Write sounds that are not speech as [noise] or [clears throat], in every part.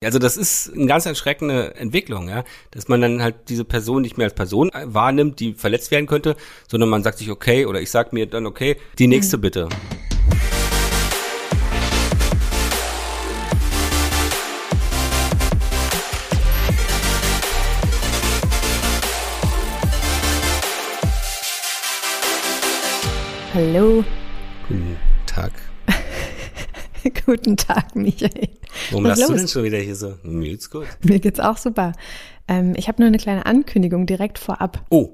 Also das ist eine ganz erschreckende Entwicklung, ja, dass man dann halt diese Person nicht mehr als Person wahrnimmt, die verletzt werden könnte, sondern man sagt sich okay oder ich sag mir dann okay, die nächste mhm. bitte. Hallo. Guten Tag. [laughs] Guten Tag, Michael. Warum Was lachst du denn schon wieder hier so? Mir geht's gut. Mir geht's auch super. Ähm, ich habe nur eine kleine Ankündigung direkt vorab. Oh.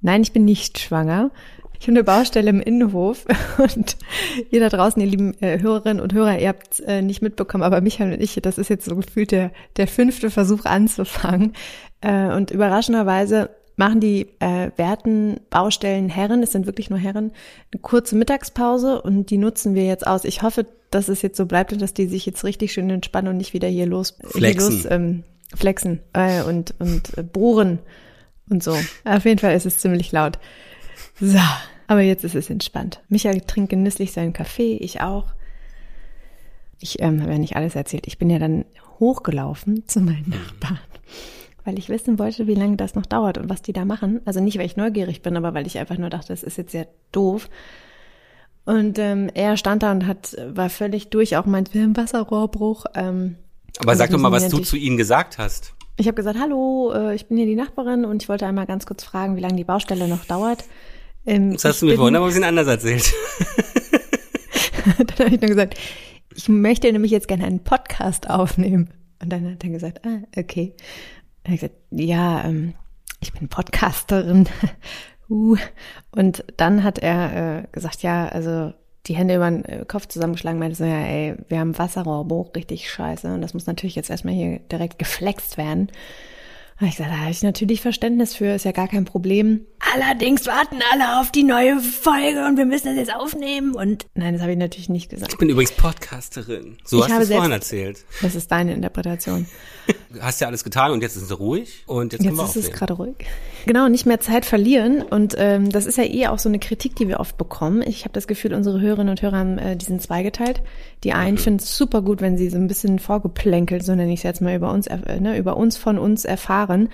Nein, ich bin nicht schwanger. Ich habe eine Baustelle im Innenhof [laughs] und ihr da draußen, ihr lieben äh, Hörerinnen und Hörer, ihr habt äh, nicht mitbekommen, aber Michael und ich, das ist jetzt so gefühlt der, der fünfte Versuch anzufangen. Äh, und überraschenderweise machen die äh, werten Baustellen Herren, es sind wirklich nur Herren, eine kurze Mittagspause und die nutzen wir jetzt aus. Ich hoffe, dass es jetzt so bleibt und dass die sich jetzt richtig schön entspannen und nicht wieder hier los flexen, hier los, ähm, flexen äh, und und äh, bohren und so. Auf jeden Fall ist es ziemlich laut. So, aber jetzt ist es entspannt. Michael trinkt genüsslich seinen Kaffee, ich auch. Ich ähm, habe ja nicht alles erzählt. Ich bin ja dann hochgelaufen zu meinen Nachbarn weil ich wissen wollte, wie lange das noch dauert und was die da machen. Also nicht, weil ich neugierig bin, aber weil ich einfach nur dachte, das ist jetzt sehr doof. Und ähm, er stand da und hat war völlig durch, auch meint, wir haben Wasserrohrbruch. Ähm, aber sag doch mal, was du zu ihnen gesagt hast. Ich habe gesagt, hallo, äh, ich bin hier die Nachbarin und ich wollte einmal ganz kurz fragen, wie lange die Baustelle noch dauert. Ähm, das hast du mir vorhin aber ein bisschen anders erzählt. [laughs] dann habe ich nur gesagt, ich möchte nämlich jetzt gerne einen Podcast aufnehmen. Und dann hat er gesagt, ah, okay. Er hat gesagt, ja, ähm, ich bin Podcasterin. [laughs] uh. Und dann hat er äh, gesagt, ja, also die Hände über den äh, Kopf zusammengeschlagen, meinte so, ja, ey, wir haben Wasserrohrbruch, richtig scheiße. Und das muss natürlich jetzt erstmal hier direkt geflext werden. Und ich gesagt, da habe ich natürlich Verständnis für, ist ja gar kein Problem. Allerdings warten alle auf die neue Folge und wir müssen das jetzt aufnehmen. Und nein, das habe ich natürlich nicht gesagt. Ich bin übrigens Podcasterin. So ich hast du es vorhin erzählt. Das ist deine Interpretation. Hast ja alles getan und jetzt ist es ruhig und jetzt, jetzt ist es gerade ruhig. Genau, nicht mehr Zeit verlieren und ähm, das ist ja eh auch so eine Kritik, die wir oft bekommen. Ich habe das Gefühl, unsere Hörerinnen und Hörer haben äh, diesen zweigeteilt. Die einen mhm. finden es super gut, wenn sie so ein bisschen vorgeplänkelt, so nenne ich es jetzt mal über uns, äh, ne, über uns von uns erfahren.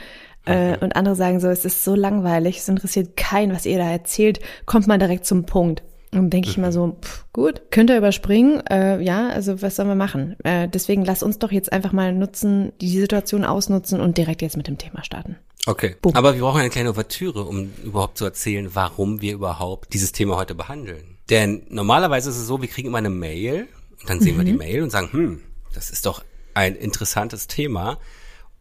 Äh, und andere sagen so, es ist so langweilig, es interessiert keinen, was ihr da erzählt, kommt mal direkt zum Punkt. Und denke ich mal so, pff, gut, könnt ihr überspringen, äh, ja, also was sollen wir machen? Äh, deswegen lass uns doch jetzt einfach mal nutzen, die Situation ausnutzen und direkt jetzt mit dem Thema starten. Okay, Boom. aber wir brauchen eine kleine Ouvertüre, um überhaupt zu erzählen, warum wir überhaupt dieses Thema heute behandeln. Denn normalerweise ist es so, wir kriegen immer eine Mail und dann sehen mhm. wir die mhm. Mail und sagen, hm, das ist doch ein interessantes Thema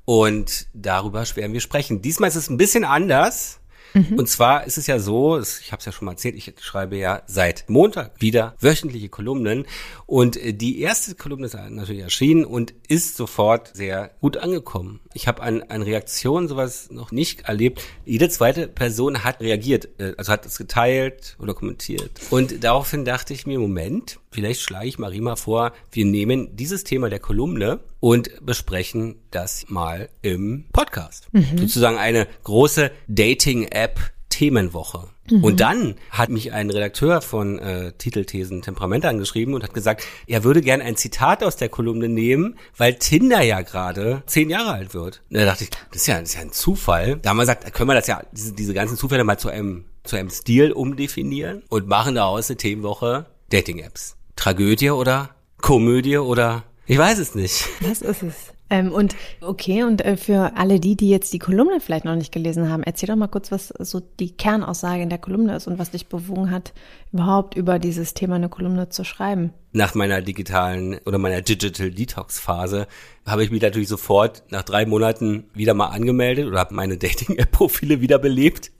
und darüber werden wir sprechen. Diesmal ist es ein bisschen anders. Mhm. Und zwar ist es ja so, ich habe es ja schon mal erzählt, ich schreibe ja seit Montag wieder wöchentliche Kolumnen und äh, die erste Kolumne ist natürlich erschienen und ist sofort sehr gut angekommen. Ich habe an, an Reaktionen sowas noch nicht erlebt. Jede zweite Person hat reagiert, äh, also hat es geteilt oder kommentiert. Und daraufhin dachte ich mir, Moment, vielleicht schlage ich Marima vor, wir nehmen dieses Thema der Kolumne und besprechen das mal im Podcast. Mhm. Sozusagen eine große Dating-App Themenwoche. Mhm. Und dann hat mich ein Redakteur von äh, Titelthesen Temperament angeschrieben und hat gesagt, er würde gern ein Zitat aus der Kolumne nehmen, weil Tinder ja gerade zehn Jahre alt wird. Und da dachte ich, das ist ja, das ist ja ein Zufall. Da haben wir gesagt, können wir das ja, diese, diese ganzen Zufälle mal zu einem, zu einem Stil umdefinieren und machen daraus eine Themenwoche Dating-Apps. Tragödie oder Komödie oder ich weiß es nicht. Was ist es? Ähm, und okay, und äh, für alle die, die jetzt die Kolumne vielleicht noch nicht gelesen haben, erzähl doch mal kurz, was so die Kernaussage in der Kolumne ist und was dich bewogen hat, überhaupt über dieses Thema eine Kolumne zu schreiben. Nach meiner digitalen oder meiner Digital Detox Phase habe ich mich natürlich sofort nach drei Monaten wieder mal angemeldet oder habe meine [laughs] Dating-App-Profile wiederbelebt.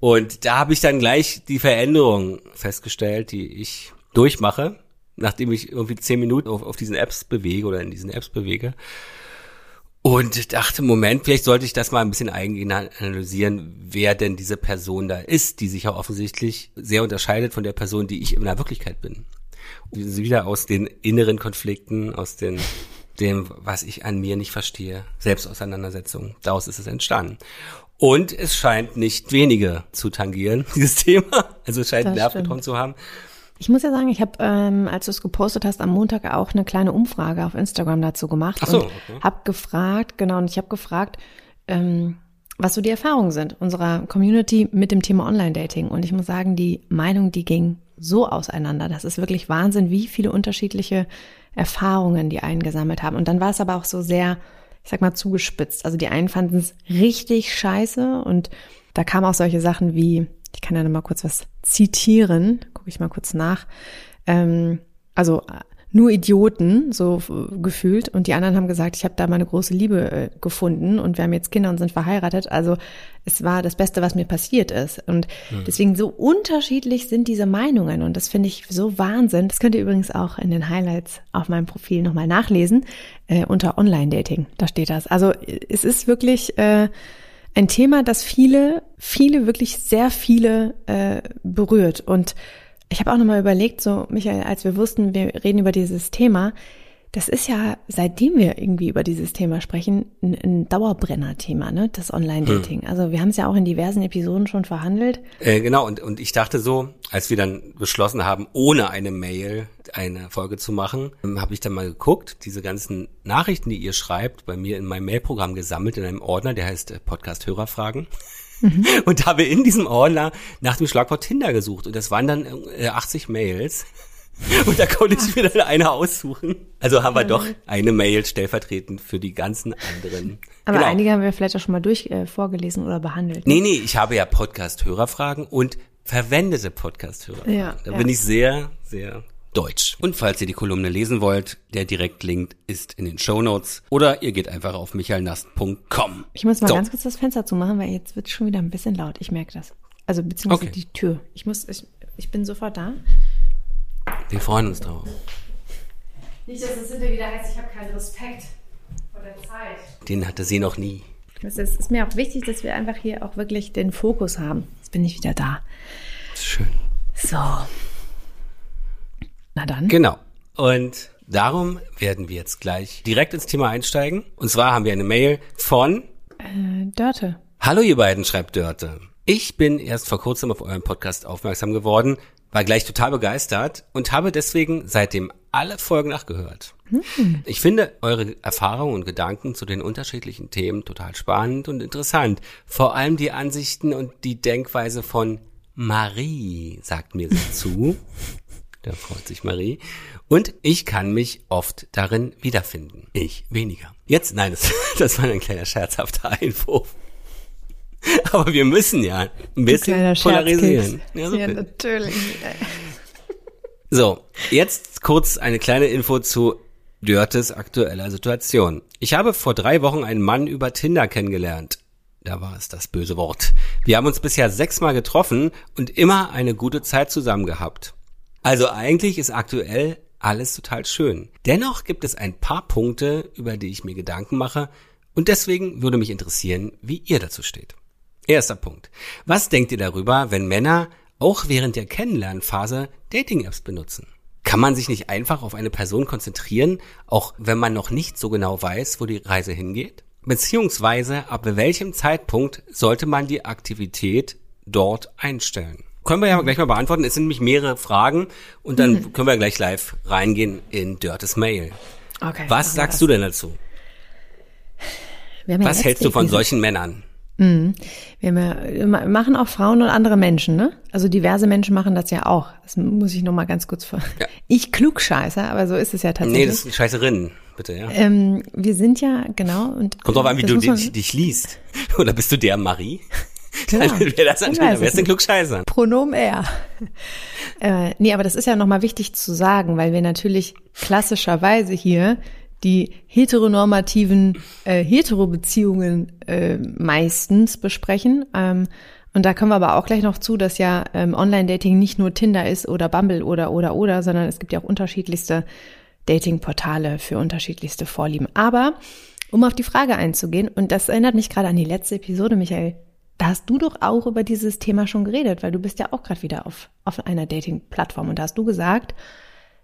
Und da habe ich dann gleich die Veränderung festgestellt, die ich durchmache nachdem ich irgendwie zehn Minuten auf, auf diesen Apps bewege oder in diesen Apps bewege. Und dachte, Moment, vielleicht sollte ich das mal ein bisschen eingehend analysieren, wer denn diese Person da ist, die sich ja offensichtlich sehr unterscheidet von der Person, die ich in der Wirklichkeit bin. Und wieder aus den inneren Konflikten, aus den, dem, was ich an mir nicht verstehe, Selbstauseinandersetzung. Daraus ist es entstanden. Und es scheint nicht wenige zu tangieren, [laughs] dieses Thema. Also es scheint Nervenbeton zu haben. Ich muss ja sagen, ich habe, ähm, als du es gepostet hast, am Montag auch eine kleine Umfrage auf Instagram dazu gemacht Ach so, und okay. habe gefragt, genau, und ich habe gefragt, ähm, was so die Erfahrungen sind unserer Community mit dem Thema Online-Dating. Und ich muss sagen, die Meinung, die ging so auseinander. Das ist wirklich Wahnsinn, wie viele unterschiedliche Erfahrungen die einen gesammelt haben. Und dann war es aber auch so sehr, ich sag mal, zugespitzt. Also die einen fanden es richtig scheiße und da kamen auch solche Sachen wie, ich kann ja noch mal kurz was zitieren, gucke ich mal kurz nach. Ähm, also äh, nur Idioten, so gefühlt. Und die anderen haben gesagt, ich habe da meine große Liebe äh, gefunden und wir haben jetzt Kinder und sind verheiratet. Also es war das Beste, was mir passiert ist. Und deswegen so unterschiedlich sind diese Meinungen. Und das finde ich so Wahnsinn. Das könnt ihr übrigens auch in den Highlights auf meinem Profil nochmal nachlesen, äh, unter Online-Dating. Da steht das. Also äh, es ist wirklich äh, ein Thema, das viele, viele, wirklich sehr viele äh, berührt. Und ich habe auch nochmal überlegt, so Michael, als wir wussten, wir reden über dieses Thema, das ist ja, seitdem wir irgendwie über dieses Thema sprechen, ein, ein Dauerbrenner-Thema, ne? Das Online-Dating. Also wir haben es ja auch in diversen Episoden schon verhandelt. Äh, genau, und, und ich dachte so, als wir dann beschlossen haben, ohne eine Mail eine Folge zu machen, ähm, habe ich dann mal geguckt, diese ganzen Nachrichten, die ihr schreibt, bei mir in meinem Mailprogramm gesammelt, in einem Ordner, der heißt äh, Podcast Hörerfragen. [laughs] Und habe in diesem Ordner nach dem Schlagwort Tinder gesucht. Und das waren dann äh, 80 Mails. [laughs] Und da konnte ich mir dann eine aussuchen. Also haben wir doch eine Mail stellvertretend für die ganzen anderen. Aber Genau. einige haben wir vielleicht auch schon mal durch äh, vorgelesen oder behandelt. Nee, nee, ich habe ja Podcast-Hörerfragen und verwendete Podcast-Hörerfragen. Ja, da ja. bin ich sehr, sehr deutsch. Und falls ihr die Kolumne lesen wollt, der Direktlink ist in den Shownotes oder ihr geht einfach auf michaelnast.com. Ich muss mal So. ganz kurz das Fenster zumachen, weil jetzt wird es schon wieder ein bisschen laut. Ich merke das. Also beziehungsweise Okay. die Tür. Ich muss, ich, ich bin sofort da. Wir freuen uns drauf. Nicht, dass es hinterher wieder heißt, ich habe keinen Respekt vor der Zeit. Den hatte sie noch nie. Es ist, ist mir auch wichtig, dass wir einfach hier auch wirklich den Fokus haben. Jetzt bin ich wieder da. Schön. So. Na dann. Genau. Und darum werden wir jetzt gleich direkt ins Thema einsteigen. Und zwar haben wir eine Mail von Äh, Dörte. Hallo ihr beiden, schreibt Dörte. Ich bin erst vor kurzem auf euren Podcast aufmerksam geworden, war gleich total begeistert und habe deswegen seitdem alle Folgen nachgehört. Ich finde eure Erfahrungen und Gedanken zu den unterschiedlichen Themen total spannend und interessant. Vor allem die Ansichten und die Denkweise von Marie sagt mir zu. [laughs] Da freut sich Marie. Und ich kann mich oft darin wiederfinden. Ich weniger. Jetzt, nein, das, [laughs] das war ein kleiner scherzhafter Einwurf. [laughs] Aber wir müssen ja ein bisschen polarisieren. Ja, so Ja, natürlich. [laughs] so, jetzt kurz eine kleine Info zu Dörtes aktueller Situation. Ich habe vor drei Wochen einen Mann über Tinder kennengelernt. Da war es das böse Wort. Wir haben uns bisher sechsmal getroffen und immer eine gute Zeit zusammen gehabt. Also eigentlich ist aktuell alles total schön. Dennoch gibt es ein paar Punkte, über die ich mir Gedanken mache und deswegen würde mich interessieren, wie ihr dazu steht. Erster Punkt. Was denkt ihr darüber, wenn Männer auch während der Kennenlernphase Dating-Apps benutzen? Kann man sich nicht einfach auf eine Person konzentrieren, auch wenn man noch nicht so genau weiß, wo die Reise hingeht? Beziehungsweise ab welchem Zeitpunkt sollte man die Aktivität dort einstellen? Können wir ja gleich mal beantworten. Es sind nämlich mehrere Fragen und dann können wir gleich live reingehen in Dörtes Mail. Okay. Was sagst du denn dazu? Was hältst du von solchen Männern? Wir, haben ja, wir machen auch Frauen und andere Menschen, ne? Also diverse Menschen machen das ja auch. Das muss ich noch mal ganz kurz vor. Ja. [laughs] Ich klugscheiße, aber so ist es ja tatsächlich. Nee, das ist Scheißerin, bitte, ja. ähm, wir sind ja genau und Kommt drauf an, wie du dich, dich liest. [laughs] Oder bist du der Marie? Genau. [laughs] Dann wäre das am es besten nicht. Klugscheißer. Pronomen er. äh, nee, aber das ist ja nochmal wichtig zu sagen, weil wir natürlich klassischerweise hier die heteronormativen äh, Hetero-Beziehungen äh, meistens besprechen. Ähm, und da kommen wir aber auch gleich noch zu, dass ja ähm, Online-Dating nicht nur Tinder ist oder Bumble oder oder oder, sondern es gibt ja auch unterschiedlichste Dating-Portale für unterschiedlichste Vorlieben. Aber um auf die Frage einzugehen, und das erinnert mich gerade an die letzte Episode, Michael, da hast du doch auch über dieses Thema schon geredet, weil du bist ja auch gerade wieder auf, auf einer Dating-Plattform. Und da hast du gesagt,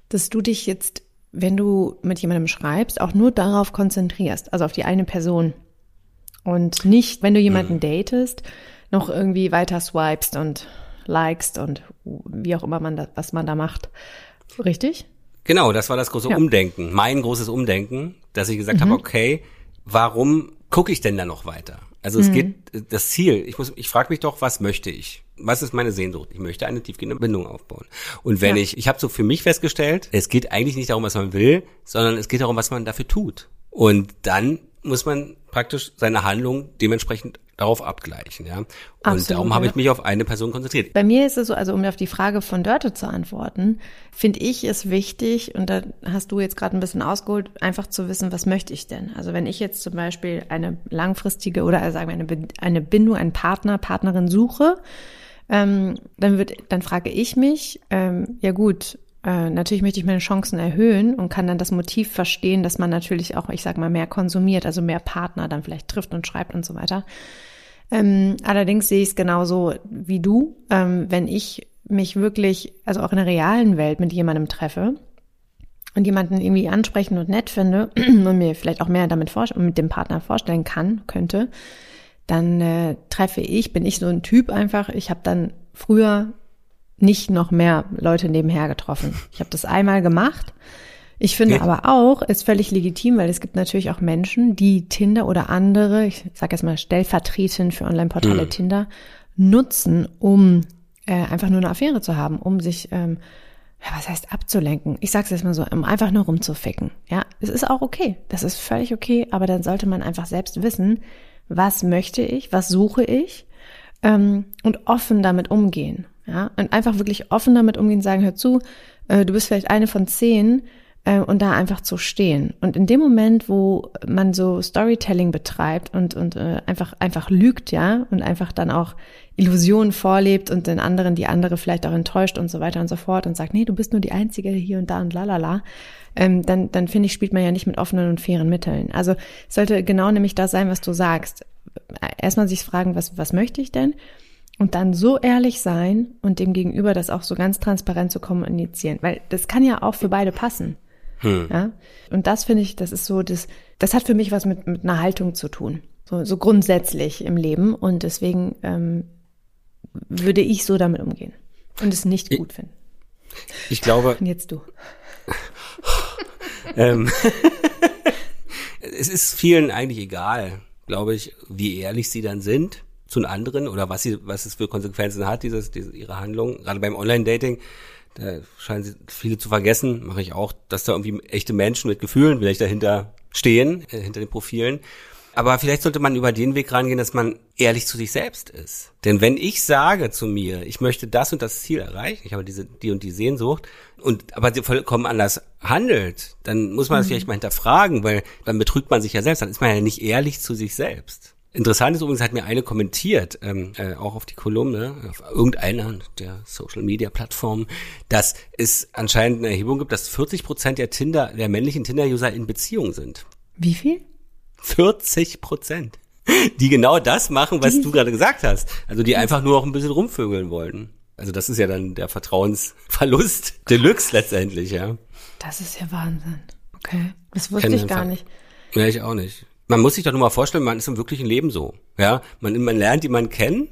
dass du dich jetzt, wenn du mit jemandem schreibst, auch nur darauf konzentrierst, also auf die eine Person. Und nicht, wenn du jemanden datest, noch irgendwie weiter swipest und likest und wie auch immer man da, was man da macht. Richtig? Genau, das war das große ja. Umdenken. Mein großes Umdenken, dass ich gesagt mhm. habe, okay, warum gucke ich denn da noch weiter? Also es mhm. geht das Ziel. Ich muss, ich frage mich doch, was möchte ich? Was ist meine Sehnsucht? Ich möchte eine tiefgehende Bindung aufbauen. Und wenn ja. ich, ich habe so für mich festgestellt, es geht eigentlich nicht darum, was man will, sondern es geht darum, was man dafür tut. Und dann muss man praktisch seine Handlung dementsprechend darauf abgleichen, ja. Und Absolut, darum habe ich mich auf eine Person konzentriert. Bei mir ist es so, also um auf die Frage von Dörte zu antworten, finde ich es wichtig, und da hast du jetzt gerade ein bisschen ausgeholt, einfach zu wissen, was möchte ich denn? Also wenn ich jetzt zum Beispiel eine langfristige oder also sagen wir eine, eine Bindung, einen Partner, Partnerin suche, ähm, dann wird, dann frage ich mich, ähm, ja gut, äh, natürlich möchte ich meine Chancen erhöhen und kann dann das Motiv verstehen, dass man natürlich auch, ich sag mal, mehr konsumiert, also mehr Partner dann vielleicht trifft und schreibt und so weiter. Ähm, allerdings sehe ich es genauso wie du, ähm, wenn ich mich wirklich, also auch in der realen Welt mit jemandem treffe und jemanden irgendwie ansprechen und nett finde [clears throat] und mir vielleicht auch mehr damit mit dem Partner vorstellen kann, könnte, dann äh, treffe ich, bin ich so ein Typ einfach, ich habe dann früher nicht noch mehr Leute nebenher getroffen. Ich habe das einmal gemacht. Ich finde okay. aber auch, ist völlig legitim, weil es gibt natürlich auch Menschen, die Tinder oder andere, ich sage jetzt mal stellvertretend für Online-Portale mhm. Tinder, nutzen, um äh, einfach nur eine Affäre zu haben, um sich, ähm, ja, was heißt abzulenken? Ich sag's jetzt mal so, um einfach nur rumzuficken. Ja, es ist auch okay. Das ist völlig okay, aber dann sollte man einfach selbst wissen, was möchte ich, was suche ich ähm, und offen damit umgehen. Ja, und einfach wirklich offen damit umgehen, sagen, hör zu, äh, du bist vielleicht eine von zehn äh, und da einfach zu stehen. Und in dem Moment, wo man so Storytelling betreibt und, und äh, einfach, einfach lügt, ja, und einfach dann auch Illusionen vorlebt und den anderen, die andere vielleicht auch enttäuscht und so weiter und so fort und sagt, nee, du bist nur die Einzige hier und da und lalala, ähm, dann, dann finde ich, spielt man ja nicht mit offenen und fairen Mitteln. Also sollte genau nämlich das sein, was du sagst. Erstmal sich fragen, was, was möchte ich denn? Und dann so ehrlich sein und dem Gegenüber das auch so ganz transparent zu kommunizieren, weil das kann ja auch für beide passen. Hm. Ja? Und das finde ich, das ist so, das, das hat für mich was mit, mit einer Haltung zu tun. So, so grundsätzlich im Leben. Und deswegen ähm, würde ich so damit umgehen und es nicht gut finden. Ich glaube. Und jetzt du. [laughs] ähm, [laughs] es ist vielen eigentlich egal, glaube ich, wie ehrlich sie dann sind zu den anderen oder was sie, was es für Konsequenzen hat, dieses, diese, ihre Handlung. Gerade beim Online-Dating, da scheinen viele zu vergessen, mache ich auch, dass da irgendwie echte Menschen mit Gefühlen vielleicht dahinter stehen, äh, hinter den Profilen. Aber vielleicht sollte man über den Weg rangehen, dass man ehrlich zu sich selbst ist. Denn wenn ich sage zu mir, ich möchte das und das Ziel erreichen, ich habe diese, die und die Sehnsucht, und aber vollkommen anders handelt, dann muss man das mhm. vielleicht mal hinterfragen, weil dann betrügt man sich ja selbst, dann ist man ja nicht ehrlich zu sich selbst. Interessant ist übrigens, hat mir eine kommentiert, ähm, äh, auch auf die Kolumne, auf irgendeiner der Social Media Plattformen, dass es anscheinend eine Erhebung gibt, dass 40 Prozent der Tinder, der männlichen Tinder-User in Beziehung sind. Wie viel? 40 Prozent. Die genau das machen, was die? du gerade gesagt hast. Also die einfach nur auch ein bisschen rumvögeln wollten. Also das ist ja dann der Vertrauensverlust [laughs] Deluxe letztendlich, ja. Das ist ja Wahnsinn. Okay. Das wusste Kennen ich gar nicht. Ja, ich auch nicht man muss sich doch nur mal vorstellen, man ist im wirklichen Leben so. Ja, man, man lernt jemanden kennen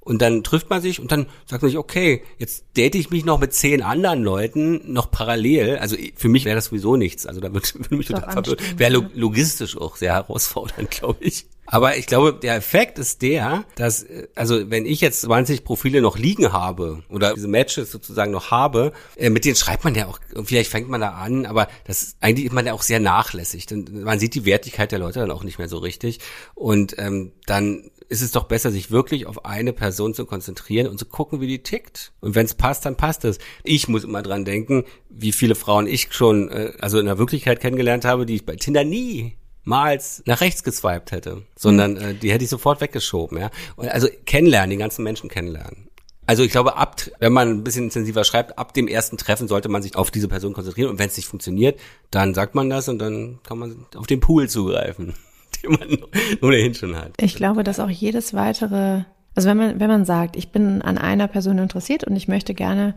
und dann trifft man sich und dann sagt man sich, okay, jetzt date ich mich noch mit zehn anderen Leuten noch parallel. Also für mich wäre das sowieso nichts. Also da würde, [laughs] würde mich total verwirrt. Wäre logistisch auch sehr herausfordernd, [laughs] glaube ich. Aber ich glaube, der Effekt ist der, dass, also wenn ich jetzt 20 Profile noch liegen habe oder diese Matches sozusagen noch habe, äh, mit denen schreibt man ja auch, vielleicht fängt man da an, aber das ist eigentlich ist man ja auch sehr nachlässig. Denn man sieht die Wertigkeit der Leute dann auch nicht mehr so richtig. Und ähm, dann ist es doch besser, sich wirklich auf eine Person zu konzentrieren und zu gucken, wie die tickt. Und wenn es passt, dann passt es. Ich muss immer dran denken, wie viele Frauen ich schon, äh, also in der Wirklichkeit kennengelernt habe, die ich bei Tinder nie mal nach rechts geswiped hätte, sondern mhm. äh, die hätte ich sofort weggeschoben, ja. Und also kennenlernen, die ganzen Menschen kennenlernen. Also ich glaube, ab, wenn man ein bisschen intensiver schreibt, ab dem ersten Treffen sollte man sich auf diese Person konzentrieren und wenn es nicht funktioniert, dann sagt man das und dann kann man auf den Pool zugreifen. [laughs] den man ohnehin schon hat. Ich glaube, dass auch jedes weitere, also wenn man, wenn man sagt, ich bin an einer Person interessiert und ich möchte gerne,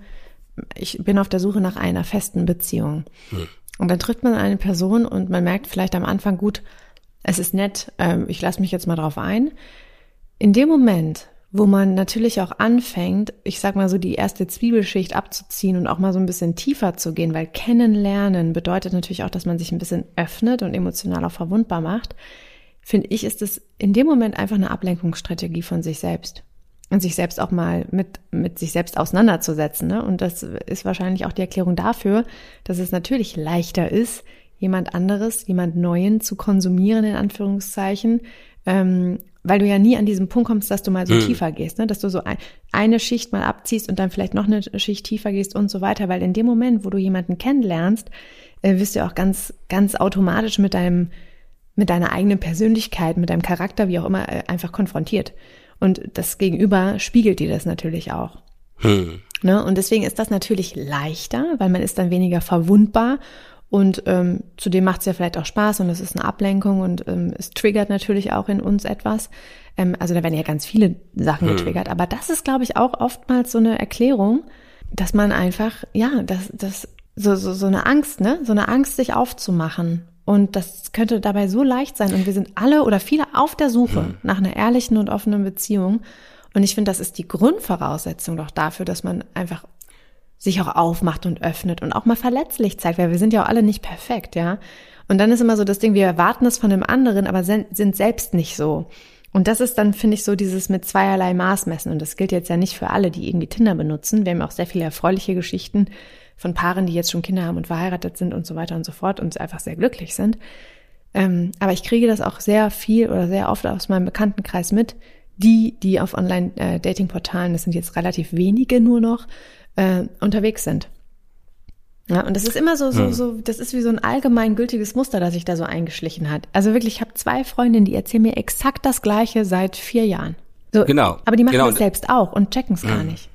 ich bin auf der Suche nach einer festen Beziehung. Hm. Und dann trifft man eine Person und man merkt vielleicht am Anfang, gut, es ist nett, ähm, ich lasse mich jetzt mal drauf ein. In dem Moment, wo man natürlich auch anfängt, ich sag mal so die erste Zwiebelschicht abzuziehen und auch mal so ein bisschen tiefer zu gehen, weil kennenlernen bedeutet natürlich auch, dass man sich ein bisschen öffnet und emotional auch verwundbar macht, finde ich, ist es in dem Moment einfach eine Ablenkungsstrategie von sich selbst. Und sich selbst auch mal mit, mit sich selbst auseinanderzusetzen. Ne? Und das ist wahrscheinlich auch die Erklärung dafür, dass es natürlich leichter ist, jemand anderes, jemand Neuen zu konsumieren, in Anführungszeichen, ähm, weil du ja nie an diesen Punkt kommst, dass du mal so hm. tiefer gehst, ne? dass du so ein, eine Schicht mal abziehst und dann vielleicht noch eine Schicht tiefer gehst und so weiter, weil in dem Moment, wo du jemanden kennenlernst, äh, wirst du auch ganz, ganz automatisch mit deinem, mit deiner eigenen Persönlichkeit, mit deinem Charakter, wie auch immer, äh, einfach konfrontiert. Und das Gegenüber spiegelt dir das natürlich auch. Hm. Ne? Und deswegen ist das natürlich leichter, weil man ist dann weniger verwundbar und ähm, zudem macht es ja vielleicht auch Spaß und es ist eine Ablenkung und ähm, es triggert natürlich auch in uns etwas. Ähm, also da werden ja ganz viele Sachen hm. getriggert. Aber das ist, glaube ich, auch oftmals so eine Erklärung, dass man einfach, ja, das, das, so, so, so eine Angst, ne? So eine Angst, sich aufzumachen. Und das könnte dabei so leicht sein. Und wir sind alle oder viele auf der Suche hm. nach einer ehrlichen und offenen Beziehung. Und ich finde, das ist die Grundvoraussetzung doch dafür, dass man einfach sich auch aufmacht und öffnet und auch mal verletzlich zeigt, weil wir sind ja auch alle nicht perfekt, ja. Und dann ist immer so das Ding, wir erwarten es von dem anderen, aber sind selbst nicht so. Und das ist dann, finde ich, so dieses mit zweierlei Maß messen. Und das gilt jetzt ja nicht für alle, die irgendwie Tinder benutzen. Wir haben auch sehr viele erfreuliche Geschichten von Paaren, die jetzt schon Kinder haben und verheiratet sind und so weiter und so fort und einfach sehr glücklich sind. Ähm, aber ich kriege das auch sehr viel oder sehr oft aus meinem Bekanntenkreis mit, die, die auf Online-Dating-Portalen, das sind jetzt relativ wenige nur noch, äh, unterwegs sind. Ja, und das ist immer so, so, hm. so, das ist wie so ein allgemeingültiges Muster, das sich da so eingeschlichen hat. Also wirklich, ich habe zwei Freundinnen, die erzählen mir exakt das Gleiche seit vier Jahren. So, genau. Aber die machen genau. das selbst auch und checken es hm. gar nicht.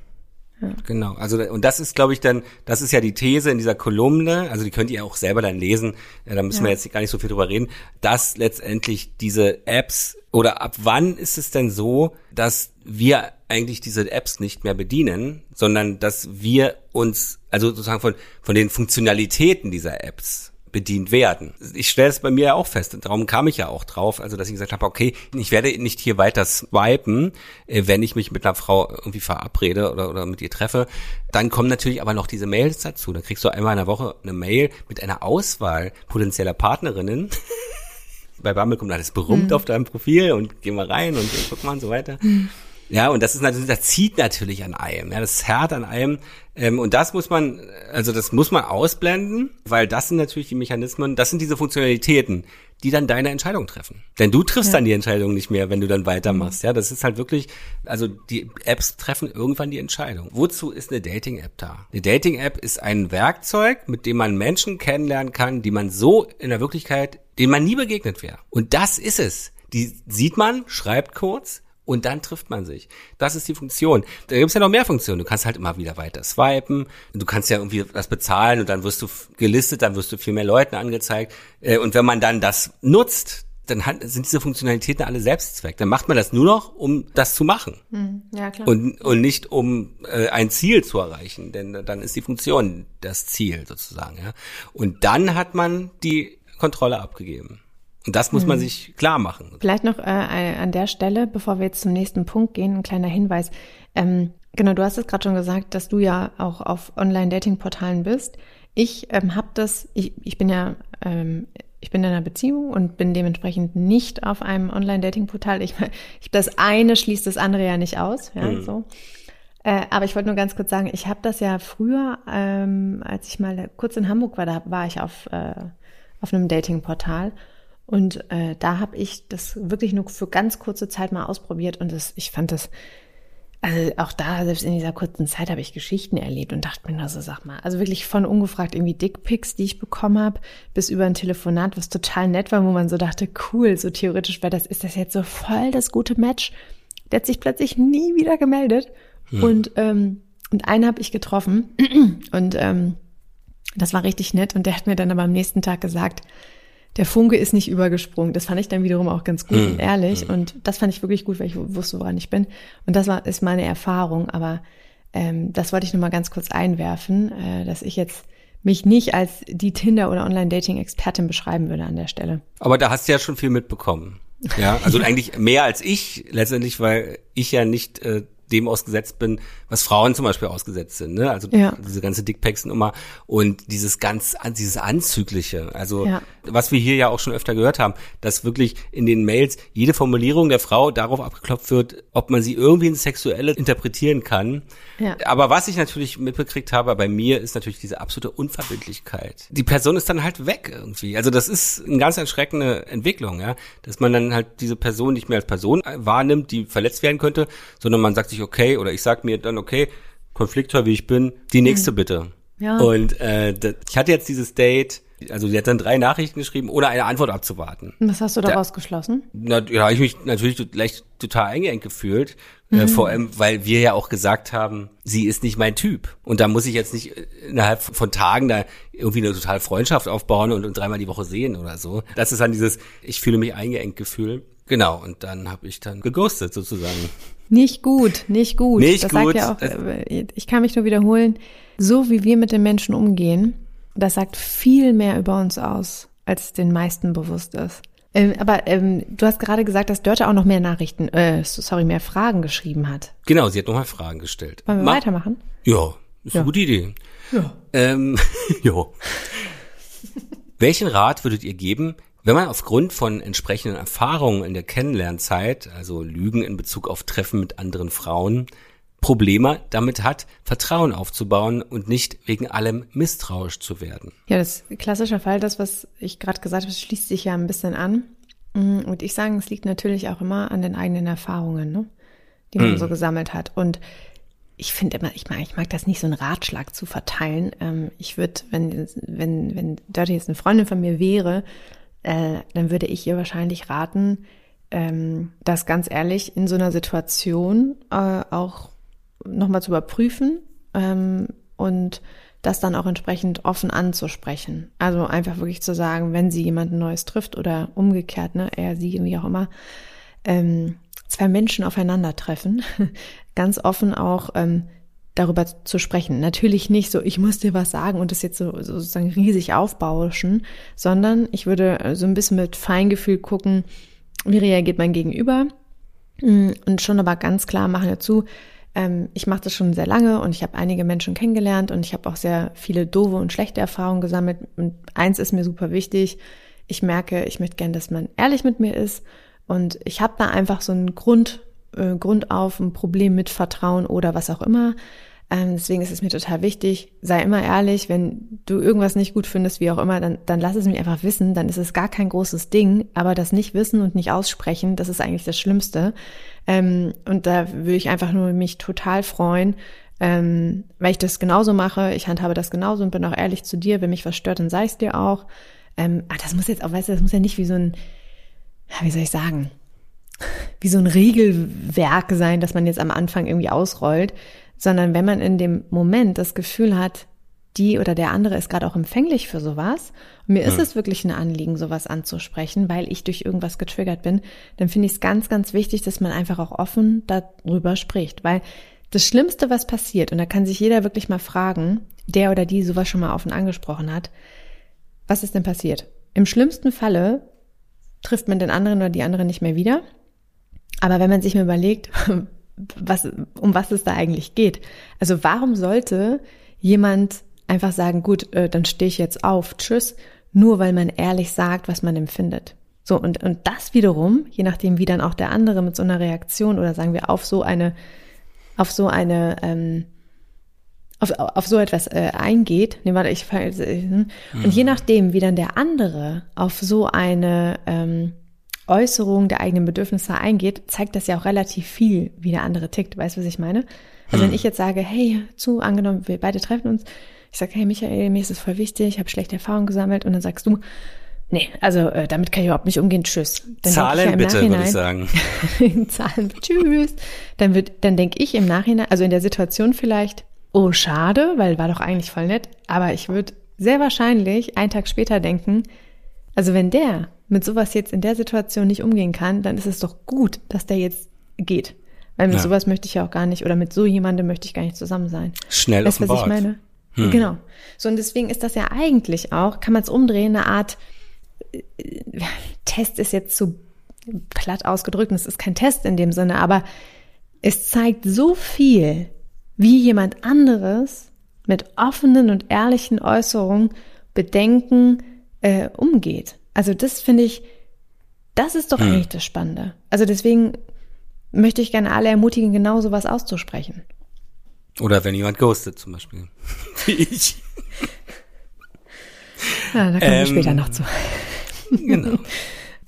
Ja. Genau, also und das ist, glaube ich, dann, das ist ja die These in dieser Kolumne, also die könnt ihr auch selber dann lesen, da müssen ja. wir jetzt gar nicht so viel drüber reden, dass letztendlich diese Apps oder ab wann ist es denn so, dass wir eigentlich diese Apps nicht mehr bedienen, sondern dass wir uns, also sozusagen von, von den Funktionalitäten dieser Apps bedient werden. Ich stelle es bei mir ja auch fest, darum kam ich ja auch drauf, also dass ich gesagt habe, okay, ich werde nicht hier weiter swipen, äh, wenn ich mich mit einer Frau irgendwie verabrede oder, oder mit ihr treffe. Dann kommen natürlich aber noch diese Mails dazu. Dann kriegst du einmal in der Woche eine Mail mit einer Auswahl potenzieller Partnerinnen. [laughs] bei Bumble kommt alles berühmt mhm. auf deinem Profil und geh mal rein und guck mal und so weiter. Mhm. Ja, und das ist natürlich, das zieht natürlich an einem, ja, das zerrt an einem. Ähm, und das muss man, also das muss man ausblenden, weil das sind natürlich die Mechanismen, das sind diese Funktionalitäten, die dann deine Entscheidung treffen. Denn du triffst ja. dann die Entscheidung nicht mehr, wenn du dann weitermachst. Mhm. Ja, das ist halt wirklich, also die Apps treffen irgendwann die Entscheidung. Wozu ist eine Dating-App da? Eine Dating-App ist ein Werkzeug, mit dem man Menschen kennenlernen kann, die man so in der Wirklichkeit, denen man nie begegnet wäre. Und das ist es. Die sieht man, schreibt kurz, und dann trifft man sich. Das ist die Funktion. Da gibt es ja noch mehr Funktionen. Du kannst halt immer wieder weiter swipen. Du kannst ja irgendwie das bezahlen und dann wirst du gelistet, dann wirst du viel mehr Leuten angezeigt. Äh, und wenn man dann das nutzt, dann hat, sind diese Funktionalitäten alle Selbstzweck. Dann macht man das nur noch, um das zu machen. Hm, ja, klar. Und, und nicht um äh, ein Ziel zu erreichen. Denn dann ist die Funktion das Ziel sozusagen. Ja. Und dann hat man die Kontrolle abgegeben. Und das muss hm. man sich klar machen. Vielleicht noch äh, an der Stelle, bevor wir jetzt zum nächsten Punkt gehen, ein kleiner Hinweis. Ähm, genau, du hast es gerade schon gesagt, dass du ja auch auf Online-Dating-Portalen bist. Ich ähm, habe das, ich, ich bin ja, ähm, ich bin in einer Beziehung und bin dementsprechend nicht auf einem Online-Dating-Portal. Ich, [laughs] ich das eine schließt das andere ja nicht aus, ja, hm. so. Äh, aber ich wollte nur ganz kurz sagen, ich habe das ja früher, ähm, als ich mal kurz in Hamburg war, da war ich auf, äh, auf einem Dating-Portal und äh, da habe ich das wirklich nur für ganz kurze Zeit mal ausprobiert und das, ich fand das, also auch da, selbst in dieser kurzen Zeit habe ich Geschichten erlebt und dachte mir nur so, sag mal, also wirklich von ungefragt irgendwie Dickpics, die ich bekommen habe, bis über ein Telefonat, was total nett war, wo man so dachte, cool, so theoretisch wäre das, ist das jetzt so voll das gute Match. Der hat sich plötzlich nie wieder gemeldet. Hm. Und, ähm, und einen habe ich getroffen [clears throat] und ähm, das war richtig nett und der hat mir dann aber am nächsten Tag gesagt, der Funke ist nicht übergesprungen. Das fand ich dann wiederum auch ganz gut mhm. und ehrlich. Mhm. Und das fand ich wirklich gut, weil ich wusste, woran ich bin. Und das war, ist meine Erfahrung. Aber ähm, das wollte ich nur mal ganz kurz einwerfen, äh, dass ich jetzt mich nicht als die Tinder- oder Online-Dating-Expertin beschreiben würde an der Stelle. Aber da hast du ja schon viel mitbekommen. Ja, also [laughs] eigentlich mehr als ich letztendlich, weil ich ja nicht äh, dem ausgesetzt bin, was Frauen zum Beispiel ausgesetzt sind. Ne? Also Ja. diese ganze Dickpacks-Nummer und dieses ganz, dieses Anzügliche. Also Ja. was wir hier ja auch schon öfter gehört haben, dass wirklich in den Mails jede Formulierung der Frau darauf abgeklopft wird, ob man sie irgendwie ins Sexuelle interpretieren kann. Ja. Aber was ich natürlich mitbekriegt habe bei mir, ist natürlich diese absolute Unverbindlichkeit. Die Person ist dann halt weg irgendwie. Also das ist eine ganz erschreckende Entwicklung, ja, dass man dann halt diese Person nicht mehr als Person wahrnimmt, die verletzt werden könnte, sondern man sagt sich okay oder ich sag mir dann okay, Konfliktor wie ich bin, die nächste bitte. Ja. Und äh, das, ich hatte jetzt dieses Date, also sie hat dann drei Nachrichten geschrieben, ohne eine Antwort abzuwarten. Und was hast du Da- daraus geschlossen? Na, da habe ich mich natürlich gleich total eingeengt gefühlt. Äh, vor allem, weil wir ja auch gesagt haben, sie ist nicht mein Typ. Und da muss ich jetzt nicht äh, innerhalb von Tagen da irgendwie eine total Freundschaft aufbauen und, und dreimal die Woche sehen oder so. Das ist dann dieses, ich fühle mich eingeengt Gefühl. Genau, und dann habe ich dann geghostet sozusagen. Nicht gut, nicht gut. Nicht das gut. Sagt ja auch, äh, ich kann mich nur wiederholen, so wie wir mit den Menschen umgehen, das sagt viel mehr über uns aus, als den meisten bewusst ist. Ähm, aber ähm, du hast gerade gesagt, dass Dörte auch noch mehr Nachrichten, äh, sorry, mehr Fragen geschrieben hat. Genau, sie hat nochmal Fragen gestellt. Wollen wir Ma- weitermachen? Ja, ist Ja. eine gute Idee. Ja. Ähm, [laughs] jo. Welchen Rat würdet ihr geben, wenn man aufgrund von entsprechenden Erfahrungen in der Kennenlernzeit, also Lügen in Bezug auf Treffen mit anderen Frauen, Probleme damit hat, Vertrauen aufzubauen und nicht wegen allem misstrauisch zu werden? Ja, das klassische Fall, das, was ich gerade gesagt habe, schließt sich ja ein bisschen an. Mm, Und ich sage, es liegt natürlich auch immer an den eigenen Erfahrungen, ne? die man so gesammelt hat. Und ich finde immer, ich mag, ich mag das nicht, so einen Ratschlag zu verteilen. Ähm, ich würde, wenn, wenn, wenn Dirty jetzt eine Freundin von mir wäre, äh, dann würde ich ihr wahrscheinlich raten, ähm, das ganz ehrlich in so einer Situation äh, auch nochmal zu überprüfen ähm, und das dann auch entsprechend offen anzusprechen. Also einfach wirklich zu sagen, wenn sie jemanden Neues trifft oder umgekehrt, ne, er, sie, wie auch immer, ähm, zwei Menschen aufeinandertreffen, [laughs] ganz offen auch ähm, darüber zu sprechen. Natürlich nicht so, ich muss dir was sagen und das jetzt so, so sozusagen riesig aufbauschen, sondern ich würde äh, so ein bisschen mit Feingefühl gucken, wie reagiert mein Gegenüber Mm, und schon aber ganz klar machen dazu, ähm, ich mache das schon sehr lange und ich habe einige Menschen kennengelernt und ich habe auch sehr viele doofe und schlechte Erfahrungen gesammelt. Und eins ist mir super wichtig, ich merke, ich möchte gern, dass man ehrlich mit mir ist und ich habe da einfach so einen Grund, äh, Grund auf, ein Problem mit Vertrauen oder was auch immer. Ähm, deswegen ist es mir total wichtig, sei immer ehrlich, wenn du irgendwas nicht gut findest, wie auch immer, dann, dann lass es mich einfach wissen, dann ist es gar kein großes Ding, aber das nicht wissen und nicht aussprechen, das ist eigentlich das Schlimmste. Ähm, und da würde ich einfach nur mich total freuen, ähm, weil ich das genauso mache, ich handhabe das genauso und bin auch ehrlich zu dir, wenn mich was stört, dann sag ich's dir auch. Ähm, ah, das muss jetzt auch, weißt du, das muss ja nicht wie so ein, wie soll ich sagen, wie so ein Regelwerk sein, das man jetzt am Anfang irgendwie ausrollt, sondern wenn man in dem Moment das Gefühl hat, die oder der andere ist gerade auch empfänglich für sowas. Und mir ist es wirklich ein Anliegen, sowas anzusprechen, weil ich durch irgendwas getriggert bin. Dann finde ich es ganz, ganz wichtig, dass man einfach auch offen darüber spricht. Weil das Schlimmste, was passiert, und da kann sich jeder wirklich mal fragen, der oder die sowas schon mal offen angesprochen hat, was ist denn passiert? Im schlimmsten Falle trifft man den anderen oder die andere nicht mehr wieder. Aber wenn man sich mal überlegt, [laughs] was, um was es da eigentlich geht. Also warum sollte jemand einfach sagen, gut, äh, dann stehe ich jetzt auf, tschüss, nur weil man ehrlich sagt, was man empfindet. So, und, und das wiederum, je nachdem, wie dann auch der andere mit so einer Reaktion oder sagen wir auf so eine, auf so eine, ähm, auf, auf so etwas äh, eingeht, nee, warte, ich äh, und je nachdem, wie dann der andere auf so eine ähm, Äußerung der eigenen Bedürfnisse eingeht, zeigt das ja auch relativ viel, wie der andere tickt. Weißt du, was ich meine? Also wenn ich jetzt sage, hey, zu, angenommen, wir beide treffen uns, ich sage, hey Michael, mir ist es voll wichtig, ich habe schlechte Erfahrungen gesammelt und dann sagst du, nee, also äh, damit kann ich überhaupt nicht umgehen, tschüss. Dann Zahlen ja bitte, würde ich Nachhinein- sagen. [laughs] Zahlen, tschüss. Dann wird, dann denke ich im Nachhinein, also in der Situation vielleicht, oh schade, weil war doch eigentlich voll nett, aber ich würde sehr wahrscheinlich einen Tag später denken, also wenn der mit sowas jetzt in der Situation nicht umgehen kann, dann ist es doch gut, dass der jetzt geht. Weil mit Ja. sowas möchte ich ja auch gar nicht, oder mit so jemandem möchte ich gar nicht zusammen sein. Schnell Weißt was ich meine? Genau. So, und deswegen ist das ja eigentlich auch, kann man es umdrehen, eine Art, äh, Test ist jetzt zu, platt ausgedrückt, und es ist kein Test in dem Sinne, aber es zeigt so viel, wie jemand anderes mit offenen und ehrlichen Äußerungen, Bedenken äh, umgeht. Also das finde ich, das ist doch hm. eigentlich das Spannende. Also deswegen möchte ich gerne alle ermutigen, genau sowas auszusprechen. Oder wenn jemand ghostet zum Beispiel. [laughs] Wie ich. Ja, da kommen ähm, wir später noch zu. genau.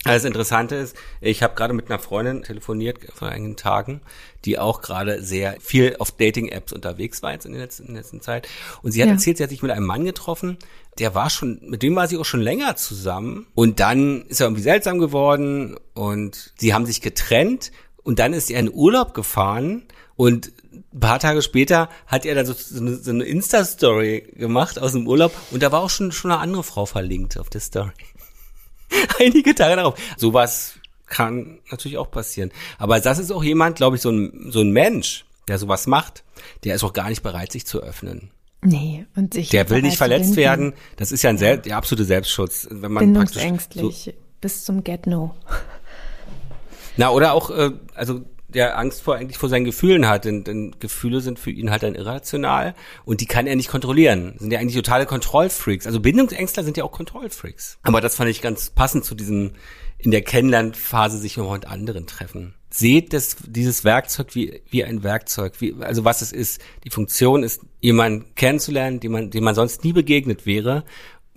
Das Interessante ist, ich habe gerade mit einer Freundin telefoniert vor einigen Tagen, die auch gerade sehr viel auf Dating-Apps unterwegs war jetzt in der letzten, in der letzten Zeit. Und sie hat ja. erzählt, sie hat sich mit einem Mann getroffen, der war schon, mit dem war sie auch schon länger zusammen. Und dann ist er irgendwie seltsam geworden und sie haben sich getrennt und dann ist er in Urlaub gefahren und ein paar Tage später hat er dann so, so eine, so eine Insta-Story gemacht aus dem Urlaub und da war auch schon, schon eine andere Frau verlinkt auf der Story. [laughs] Einige Tage darauf. Sowas kann natürlich auch passieren. Aber das ist auch jemand, glaube ich, so ein, so ein Mensch, der sowas macht, der ist auch gar nicht bereit, sich zu öffnen. Nee, und sich. Der will nicht verletzt werden. Das ist ja ein Sel der absolute Selbstschutz. Wenn man Bindungsängstlich so, bis zum Get-No. Na, oder auch, äh, also der Angst vor eigentlich vor seinen Gefühlen hat, denn, denn Gefühle sind für ihn halt dann irrational und die kann er nicht kontrollieren. Sind ja eigentlich totale Kontrollfreaks. Also Bindungsängstler sind ja auch Kontrollfreaks. Aber das fand ich ganz passend zu diesem in der Kennenlernphase sich noch mit anderen treffen. Seht das, dieses Werkzeug wie, wie ein Werkzeug, wie, also was es ist. Die Funktion ist, jemanden kennenzulernen, den man, dem man sonst nie begegnet wäre.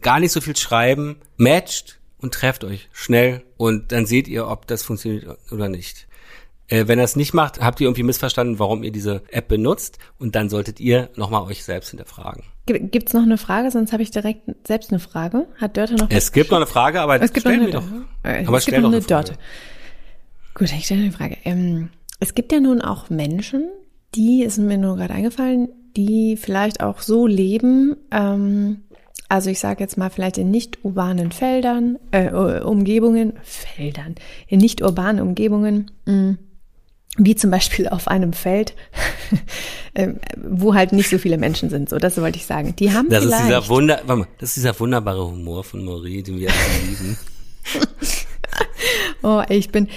Gar nicht so viel schreiben, matcht und trefft euch schnell und dann seht ihr, ob das funktioniert oder nicht. Äh, wenn er es nicht macht, habt ihr irgendwie missverstanden, warum ihr diese App benutzt und dann solltet ihr nochmal euch selbst hinterfragen. Gibt's noch eine Frage? Sonst habe ich direkt selbst eine Frage. Hat Dörte noch? Es gibt noch eine Frage, aber es gibt noch eine, doch. Äh, aber es gibt noch eine, eine Dörte. Gut, ich stelle eine Frage. Ähm, es gibt ja nun auch Menschen, die, ist mir nur gerade eingefallen, die vielleicht auch so leben, ähm, also ich sage jetzt mal vielleicht in nicht urbanen Feldern, äh, Umgebungen, Feldern, in nicht urbanen Umgebungen, mh, mm, wie zum Beispiel auf einem Feld, [laughs] ähm, wo halt nicht so viele Menschen sind. So, das wollte ich sagen. Die haben das vielleicht. Ist dieser Wunder, warte mal, das ist dieser wunderbare Humor von Maurice, den wir alle lieben. [laughs] oh, ich bin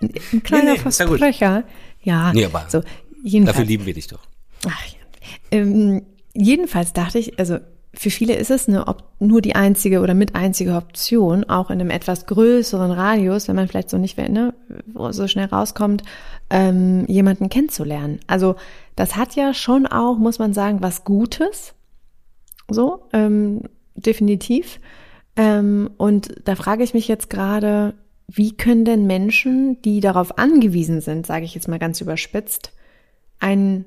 ein kleiner nee, nee, Versprecher. Ja, nee, aber so, jedenfalls. dafür lieben wir dich doch. Ach, ja. ähm, jedenfalls dachte ich, also für viele ist es eine, nur die einzige oder mit einzige Option, auch in einem etwas größeren Radius, wenn man vielleicht so nicht ne, so schnell rauskommt, ähm, jemanden kennenzulernen. Also das hat ja schon auch, muss man sagen, was Gutes. So, ähm, definitiv. Ähm, und da frage ich mich jetzt gerade, wie können denn Menschen, die darauf angewiesen sind, sage ich jetzt mal ganz überspitzt, einen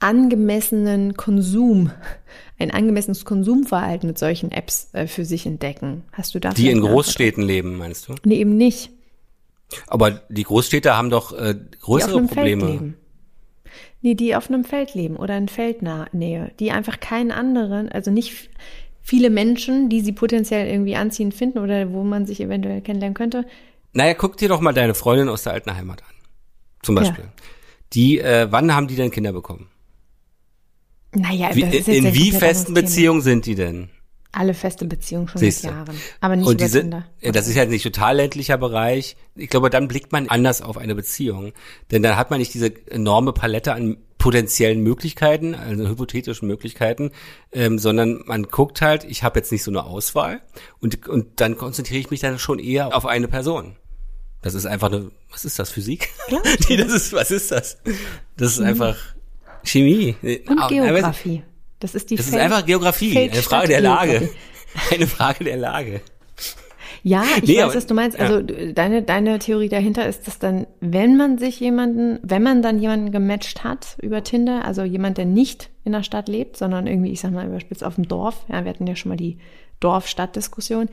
angemessenen Konsum, [laughs] ein angemessenes Konsumverhalten mit solchen Apps äh, für sich entdecken. Hast du da Die in Großstädten leben, meinst du? Nee, eben nicht. Aber die Großstädte haben doch äh, größere die Probleme. Feld leben. Nee, die auf einem Feld leben oder in Feldnähe, die einfach keinen anderen, also nicht viele Menschen, die sie potenziell irgendwie anziehend finden oder wo man sich eventuell kennenlernen könnte. Naja, guck dir doch mal deine Freundin aus der alten Heimat an. Zum Beispiel. Ja. Die, äh, wann haben die denn Kinder bekommen? Naja, wie, jetzt in wie festen Beziehungen sind die denn? Alle feste Beziehungen schon Siehste. seit Jahren. Aber nicht und diese, Kinder. Das ist ja nicht total ländlicher Bereich. Ich glaube, dann blickt man anders auf eine Beziehung. Denn dann hat man nicht diese enorme Palette an potenziellen Möglichkeiten, also hypothetischen Möglichkeiten, ähm, sondern man guckt halt, ich habe jetzt nicht so eine Auswahl und, und dann konzentriere ich mich dann schon eher auf eine Person. Das ist einfach eine, was ist das, Physik? [laughs] Nee, das ist, was ist das? Das ist mhm. einfach Chemie. Und ah, Geografie. Das ist die Das Feld, ist einfach Geografie, eine Frage der Lage. [laughs] Eine Frage der Lage. Ja, ich nee, weiß, aber, was du meinst. Also ja. deine, deine Theorie dahinter ist, dass dann, wenn man sich jemanden, wenn man dann jemanden gematcht hat über Tinder, also jemand, der nicht in der Stadt lebt, sondern irgendwie, ich sag mal, überspitzt auf dem Dorf, ja, wir hatten ja schon mal die Dorf-Stadt-Diskussion,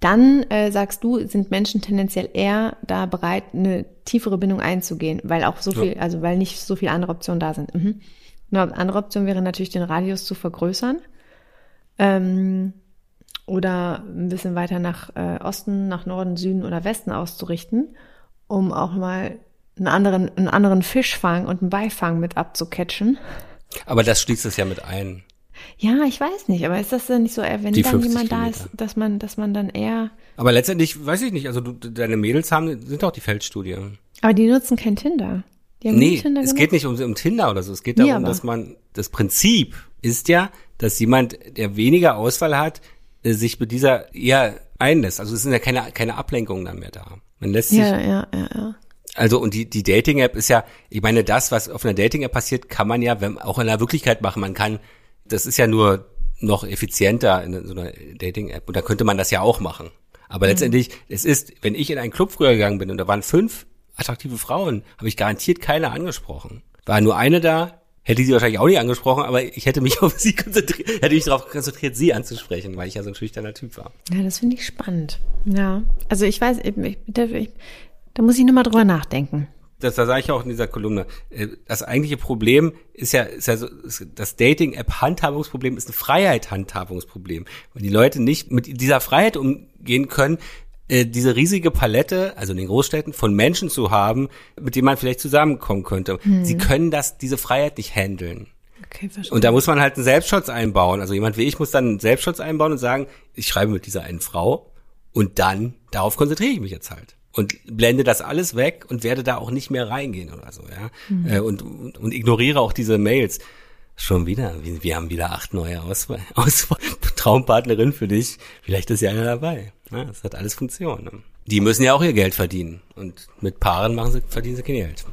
dann äh, sagst du, sind Menschen tendenziell eher da bereit, eine tiefere Bindung einzugehen, weil auch so viel, ja. also weil nicht so viele andere Optionen da sind. Mhm. Eine andere Option wäre natürlich, den Radius zu vergrößern. Ähm, oder ein bisschen weiter nach äh, Osten, nach Norden, Süden oder Westen auszurichten, um auch mal einen anderen, einen anderen Fischfang und einen Beifang mit abzucatchen. Aber das schließt es ja mit ein. Ja, ich weiß nicht, aber ist das denn nicht so, wenn dann jemand da ist, dass man, dass man dann eher Aber letztendlich, weiß ich nicht, also du, deine Mädels haben, sind doch die Feldstudie. Aber die nutzen kein Tinder. Nee, es gemacht? geht nicht um, um Tinder oder so. Es geht darum, aber- dass man, das Prinzip ist ja, dass jemand, der weniger Auswahl hat, äh, sich mit dieser eher einlässt. Also es sind ja keine, keine Ablenkungen dann mehr da. Man lässt sich, Ja, ja, ja, ja. also und die, die Dating-App ist ja, ich meine, das, was auf einer Dating-App passiert, kann man ja wenn, auch in der Wirklichkeit machen. Man kann, das ist ja nur noch effizienter in so einer Dating-App. Und da könnte man das ja auch machen. Aber letztendlich, es ist, wenn ich in einen Club früher gegangen bin und da waren fünf attraktive Frauen, habe ich garantiert keine angesprochen. War nur eine da, hätte ich sie wahrscheinlich auch nicht angesprochen, aber ich hätte mich [laughs] auf sie konzentriert, hätte mich darauf konzentriert, sie anzusprechen, weil ich ja so ein schüchterner Typ war. Ja, das finde ich spannend. Ja. Also ich weiß, ich, ich, da, ich, da muss ich nochmal drüber nachdenken. das, da sage ich auch in dieser Kolumne, äh, das eigentliche Problem ist ja, ist ja so, das Dating-App-Handhabungsproblem ist ein Freiheit-Handhabungsproblem. Weil die Leute nicht mit dieser Freiheit umgehen können, äh, diese riesige Palette, also in den Großstädten, von Menschen zu haben, mit denen man vielleicht zusammenkommen könnte. Sie können das, diese Freiheit nicht handeln. Okay, verstehe. Und da muss man halt einen Selbstschutz einbauen. Also jemand wie ich muss dann einen Selbstschutz einbauen und sagen, ich schreibe mit dieser einen Frau und dann, darauf konzentriere ich mich jetzt halt. Und blende das alles weg und werde da auch nicht mehr reingehen oder so, ja. Äh, Und, und, und ignoriere auch diese Mails. Schon wieder, wir, wir haben wieder acht neue Auswahl, [laughs] Auswahl Traumpartnerin für dich. Vielleicht ist ja einer dabei. Ja, das hat alles Funktion. Ne? Die müssen ja auch ihr Geld verdienen. Und mit Paaren machen sie, verdienen sie kein Geld.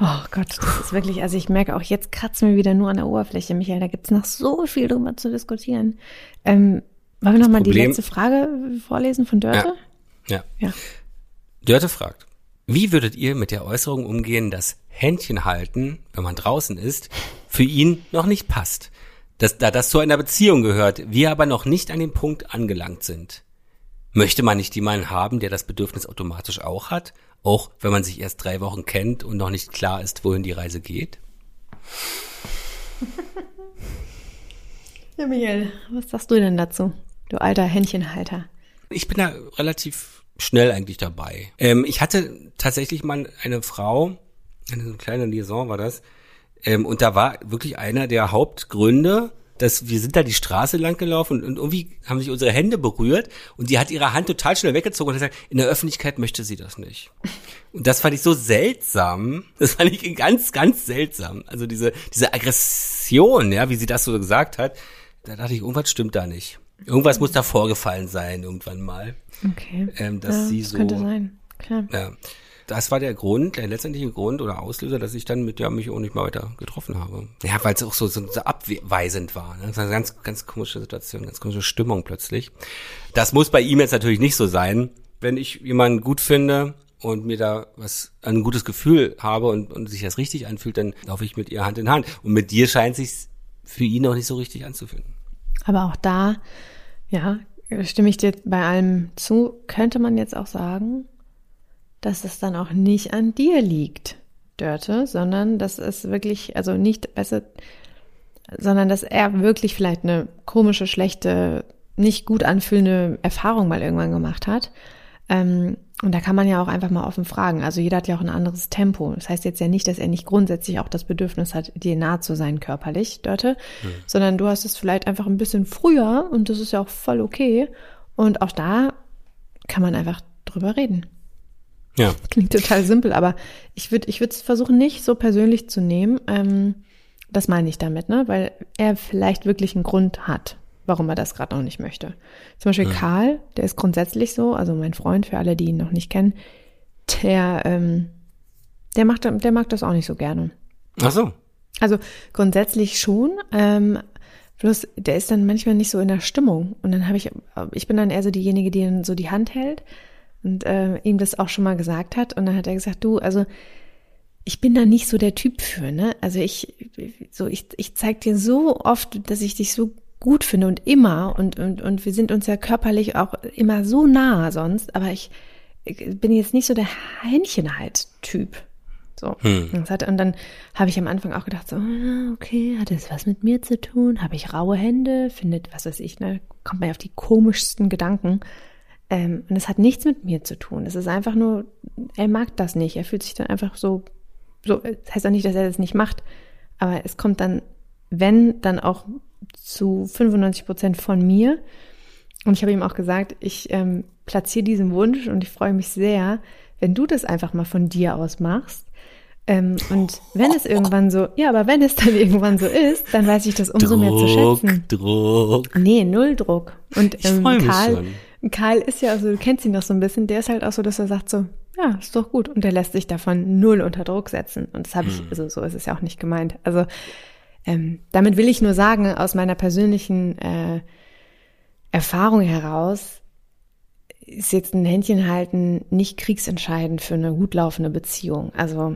Oh Gott, das ist wirklich, also ich merke auch, jetzt kratzen wir wieder nur an der Oberfläche, Michael. Da gibt's noch so viel drüber zu diskutieren. Ähm, wollen wir noch mal die letzte Frage vorlesen von Dörte? Ja. Ja. Dörte fragt, wie würdet ihr mit der Äußerung umgehen, dass Händchen halten, wenn man draußen ist, für ihn noch nicht passt? Dass, da das zu einer Beziehung gehört, wir aber noch nicht an dem Punkt angelangt sind. Möchte man nicht jemanden haben, der das Bedürfnis automatisch auch hat, auch wenn man sich erst drei Wochen kennt und noch nicht klar ist, wohin die Reise geht? Ja, Michael, was sagst du denn dazu? Du alter Händchenhalter. Ich bin da relativ schnell eigentlich dabei. Ähm, ich hatte tatsächlich mal eine Frau, eine kleine Liaison war das, ähm, und da war wirklich einer der Hauptgründe, dass wir sind da die Straße lang gelaufen und, und irgendwie haben sich unsere Hände berührt und die hat ihre Hand total schnell weggezogen und hat gesagt, in der Öffentlichkeit möchte sie das nicht. Und das fand ich so seltsam. Das fand ich ganz, ganz seltsam. Also diese, diese Aggression, ja, wie sie das so gesagt hat, da dachte ich, irgendwas stimmt da nicht. Irgendwas muss da vorgefallen sein, irgendwann mal. Okay. Ähm, dass ja, sie das so- könnte sein. Klar. Ja. Das war der Grund, der letztendliche Grund oder Auslöser, dass ich dann mit der mich auch nicht mehr weiter getroffen habe. Ja, weil es auch so, so, so abweisend war. Ne? Das war eine ganz, ganz komische Situation, ganz komische Stimmung plötzlich. Das muss bei ihm jetzt natürlich nicht so sein. Wenn ich jemanden gut finde und mir da was, ein gutes Gefühl habe und, und sich das richtig anfühlt, dann laufe ich mit ihr Hand in Hand. Und mit dir scheint sich für ihn noch nicht so richtig anzufühlen. Aber auch da, ja, stimme ich dir bei allem zu, könnte man jetzt auch sagen, dass es dann auch nicht an dir liegt, Dörte, sondern dass es wirklich, also nicht besser, sondern dass er wirklich vielleicht eine komische, schlechte, nicht gut anfühlende Erfahrung mal irgendwann gemacht hat. Ähm, und da kann man ja auch einfach mal offen fragen. Also jeder hat ja auch ein anderes Tempo. Das heißt jetzt ja nicht, dass er nicht grundsätzlich auch das Bedürfnis hat, dir nah zu sein körperlich, Dörte, sondern du hast es vielleicht einfach ein bisschen früher und das ist ja auch voll okay. Und auch da kann man einfach drüber reden. Ja. Klingt total simpel, aber ich würde ich würde es versuchen, nicht so persönlich zu nehmen. Ähm, das meine ich damit, ne? Weil er vielleicht wirklich einen Grund hat, warum er das gerade noch nicht möchte. Zum Beispiel Karl, der ist grundsätzlich so, also mein Freund, für alle, die ihn noch nicht kennen, der, ähm, der macht, der mag das auch nicht so gerne. Ach so. Also grundsätzlich schon, ähm, bloß der ist dann manchmal nicht so in der Stimmung. Und dann habe ich, ich bin dann eher so diejenige, die dann so die Hand hält und äh, ihm das auch schon mal gesagt hat. Und dann hat er gesagt, du, also ich bin da nicht so der Typ für, ne? Also ich, so ich, ich zeig dir so oft, dass ich dich so gut finde und immer und, und, und wir sind uns ja körperlich auch immer so nah sonst, aber ich, ich bin jetzt nicht so der Händchenhalt-Typ. So. Das hat, und dann habe ich am Anfang auch gedacht, so, ah, okay, hat das was mit mir zu tun? Habe ich raue Hände? Findet, was weiß ich, ne? Kommt man auf die komischsten Gedanken. Ähm, und es hat nichts mit mir zu tun. Es ist einfach nur, er mag das nicht. Er fühlt sich dann einfach so, so, das heißt auch nicht, dass er das nicht macht, aber es kommt dann, wenn, dann auch zu 95 Prozent von mir. Und ich habe ihm auch gesagt, ich ähm, platziere diesen Wunsch und ich freue mich sehr, wenn du das einfach mal von dir aus machst. Ähm, und wenn es irgendwann so, ja, aber wenn es dann [laughs] irgendwann so ist, dann weiß ich das umso Druck, mehr zu schätzen. Druck. Nee, null Druck. Und Ich ähm, Karl, schon. Karl ist ja, also du kennst ihn doch so ein bisschen, der ist halt auch so, dass er sagt so, ja, ist doch gut. Und der lässt sich davon null unter Druck setzen. Und das habe ich, also so ist es ja auch nicht gemeint. Also ähm, damit will ich nur sagen, aus meiner persönlichen äh, Erfahrung heraus ist jetzt ein Händchen halten nicht kriegsentscheidend für eine gut laufende Beziehung. Also,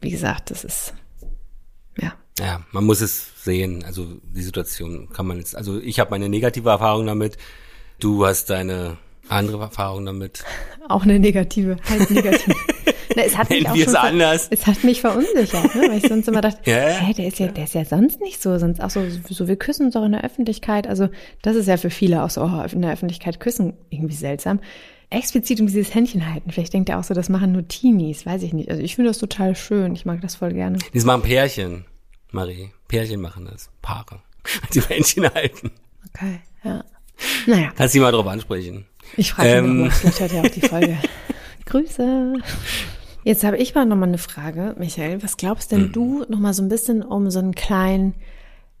wie gesagt, das ist, ja. Ja, man muss es sehen. Also die Situation kann man jetzt. Also ich habe meine negative Erfahrung damit. Du hast deine andere Erfahrung damit. [laughs] Auch eine negative, halt negativ. [laughs] Na, es hat mich auch schon es anders. Es hat mich verunsichert, ne? weil ich sonst immer dachte, [laughs] Ja. hä, der ist ja, der ist ja sonst nicht so, sonst auch so, so wir küssen uns auch in der Öffentlichkeit. Also das ist ja für viele auch so oh, in der Öffentlichkeit küssen irgendwie seltsam. Explizit um dieses Händchen halten. Vielleicht denkt er auch so, das machen nur Teenies, weiß ich nicht. Also ich finde das total schön. Ich mag das voll gerne. Das machen Pärchen, Marie. Pärchen machen das. Paare. Die Händchen halten. Okay, ja. Naja, Kannst du die mal drauf ansprechen. ich frage ihn Ähm. nochmal. Vielleicht hört er auch die Folge. [laughs] Grüße. Jetzt habe ich mal nochmal eine Frage, Michael. Was glaubst denn du nochmal so ein bisschen um so einen kleinen,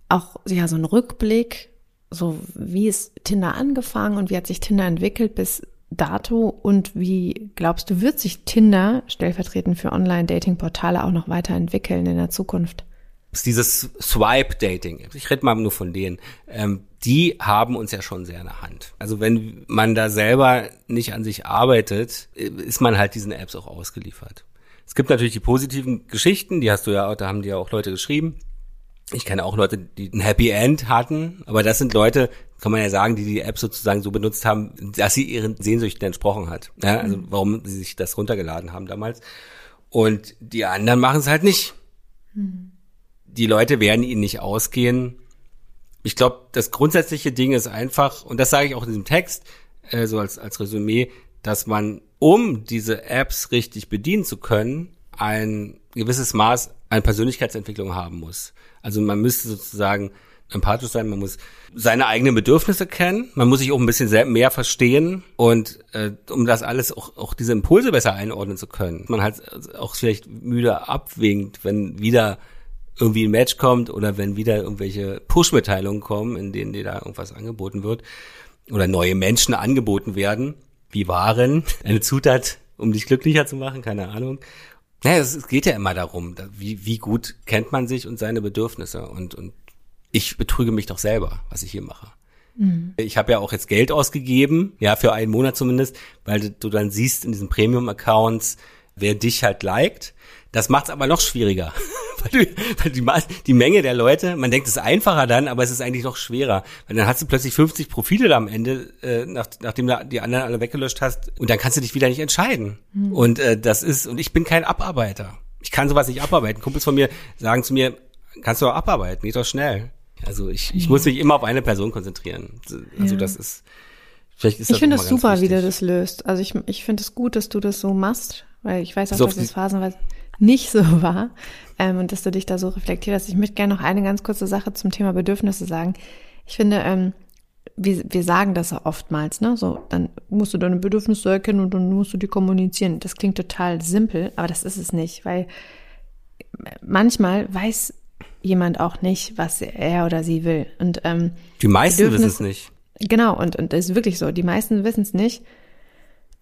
auch ja, so einen Rückblick, so wie ist Tinder angefangen und wie hat sich Tinder entwickelt bis dato und wie glaubst du, wird sich Tinder stellvertretend für Online-Dating-Portale auch noch weiterentwickeln in der Zukunft? Ist dieses Swipe-Dating. Ich rede mal nur von denen. Ähm, die haben uns ja schon sehr in der Hand. Also wenn man da selber nicht an sich arbeitet, ist man halt diesen Apps auch ausgeliefert. Es gibt natürlich die positiven Geschichten, die hast du ja auch, da haben die ja auch Leute geschrieben. Ich kenne auch Leute, die ein Happy End hatten, aber das sind Leute, kann man ja sagen, die die App sozusagen so benutzt haben, dass sie ihren Sehnsüchten entsprochen hat. Ja, also warum sie sich das runtergeladen haben damals. Und die anderen machen es halt nicht die Leute werden ihnen nicht ausgehen. Ich glaube, das grundsätzliche Ding ist einfach, und das sage ich auch in diesem Text, äh, so als, als Resümee, dass man, um diese Apps richtig bedienen zu können, ein gewisses Maß an Persönlichkeitsentwicklung haben muss. Also man müsste sozusagen empathisch sein, man muss seine eigenen Bedürfnisse kennen, man muss sich auch ein bisschen mehr verstehen und äh, um das alles auch, auch diese Impulse besser einordnen zu können. Man halt auch vielleicht müde abwinkt, wenn wieder irgendwie ein Match kommt oder wenn wieder irgendwelche Push-Mitteilungen kommen, in denen dir da irgendwas angeboten wird oder neue Menschen angeboten werden, wie Waren, [laughs] eine Zutat, um dich glücklicher zu machen, keine Ahnung. Naja, es, es geht ja immer darum, da, wie, wie gut kennt man sich und seine Bedürfnisse und, und ich betrüge mich doch selber, was ich hier mache. Ich habe ja auch jetzt Geld ausgegeben, ja, für einen Monat zumindest, weil du dann siehst in diesen Premium-Accounts, wer dich halt liked. Das macht's aber noch schwieriger. [laughs] weil du, weil die, die Menge der Leute, man denkt, es ist einfacher dann, aber es ist eigentlich noch schwerer. Weil dann hast du plötzlich 50 Profile da am Ende, äh, nach, nachdem du die anderen alle weggelöscht hast, und dann kannst du dich wieder nicht entscheiden. Und äh, das ist, und ich bin kein Abarbeiter. Ich kann sowas nicht abarbeiten. Kumpels von mir sagen zu mir, kannst du auch abarbeiten, geht doch schnell. Also ich, ich muss mich immer auf eine Person konzentrieren. Also Ja. das ist, vielleicht ist das Ich finde es super, wie wichtig. du das löst. Also ich, ich finde es gut, dass du das so machst, weil ich weiß auch, So, dass es phasenweise nicht so [laughs] war ähm, und dass du dich da so reflektiert hast. Ich möchte gerne noch eine ganz kurze Sache zum Thema Bedürfnisse sagen. Ich finde, ähm, wir, wir sagen das ja oftmals, ne? So, dann musst du deine Bedürfnisse erkennen und dann musst du die kommunizieren. Das klingt total simpel, aber das ist es nicht, weil manchmal weiß jemand auch nicht, was er oder sie will. Und ähm, Die meisten wissen es nicht. Genau, und, und das ist wirklich so. Die meisten wissen es nicht.